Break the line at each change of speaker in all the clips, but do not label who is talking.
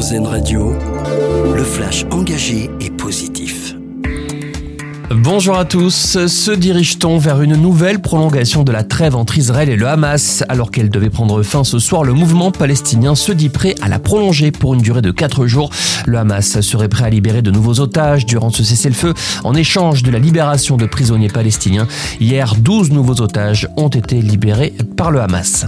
RZN Radio, le flash engagé et positif.
Bonjour à tous. Se dirige-t-on vers une nouvelle prolongation de la trêve entre Israël et le Hamas? Alors qu'elle devait prendre fin ce soir, le mouvement palestinien se dit prêt à la prolonger pour une durée de 4 jours. Le Hamas serait prêt à libérer de nouveaux otages durant ce cessez-le-feu en échange de la libération de prisonniers palestiniens. Hier, 12 nouveaux otages ont été libérés par le Hamas.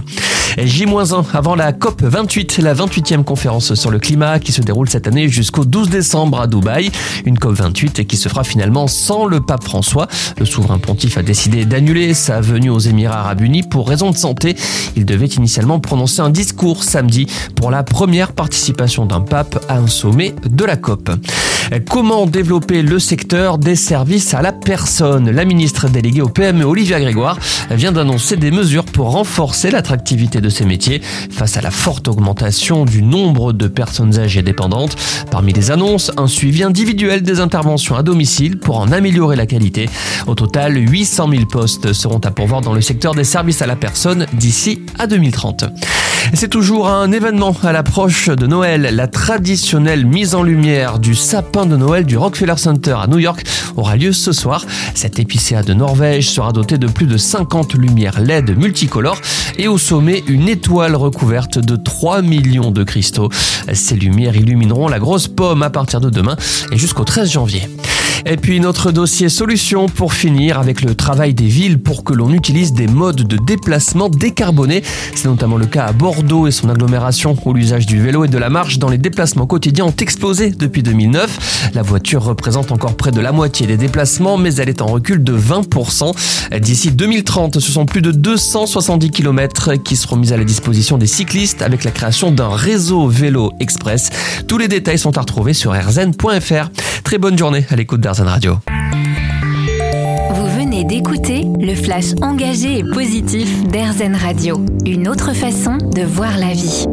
J-1 avant la COP 28, la 28e conférence sur le climat qui se déroule cette année jusqu'au 12 décembre à Dubaï. Une COP 28 qui se fera finalement sans le pape François. Le souverain pontife a décidé d'annuler sa venue aux Émirats arabes unis pour raison de santé. Il devait initialement prononcer un discours samedi pour la première participation d'un pape à un sommet de la COP. Comment développer le secteur des services à la personne? La ministre déléguée au PME, Olivia Grégoire, vient d'annoncer des mesures pour renforcer l'attractivité de ces métiers face à la forte augmentation du nombre de personnes âgées dépendantes. Parmi les annonces, un suivi individuel des interventions à domicile pour en améliorer la qualité. Au total, 800 000 postes seront à pourvoir dans le secteur des services à la personne d'ici à 2030. C'est toujours un événement à l'approche de Noël. La traditionnelle mise en lumière du sapin de Noël du Rockefeller Center à New York aura lieu ce soir. Cette épicéa de Norvège sera dotée de plus de 50 lumières LED multicolores et au sommet une étoile recouverte de 3 millions de cristaux. Ces lumières illumineront la grosse pomme à partir de demain et jusqu'au 13 janvier. Et puis notre dossier solution pour finir avec le travail des villes pour que l'on utilise des modes de déplacement décarbonés. C'est notamment le cas à Bordeaux et son agglomération où l'usage du vélo et de la marche dans les déplacements quotidiens ont explosé depuis 2009. La voiture représente encore près de la moitié des déplacements mais elle est en recul de 20%. D'ici 2030, ce sont plus de 270 km qui seront mis à la disposition des cyclistes avec la création d'un réseau vélo express. Tous les détails sont à retrouver sur rzn.fr. Bonne journée à l'écoute d'Airzen Radio.
Vous venez d'écouter le flash engagé et positif d'Airzen Radio. Une autre façon de voir la vie.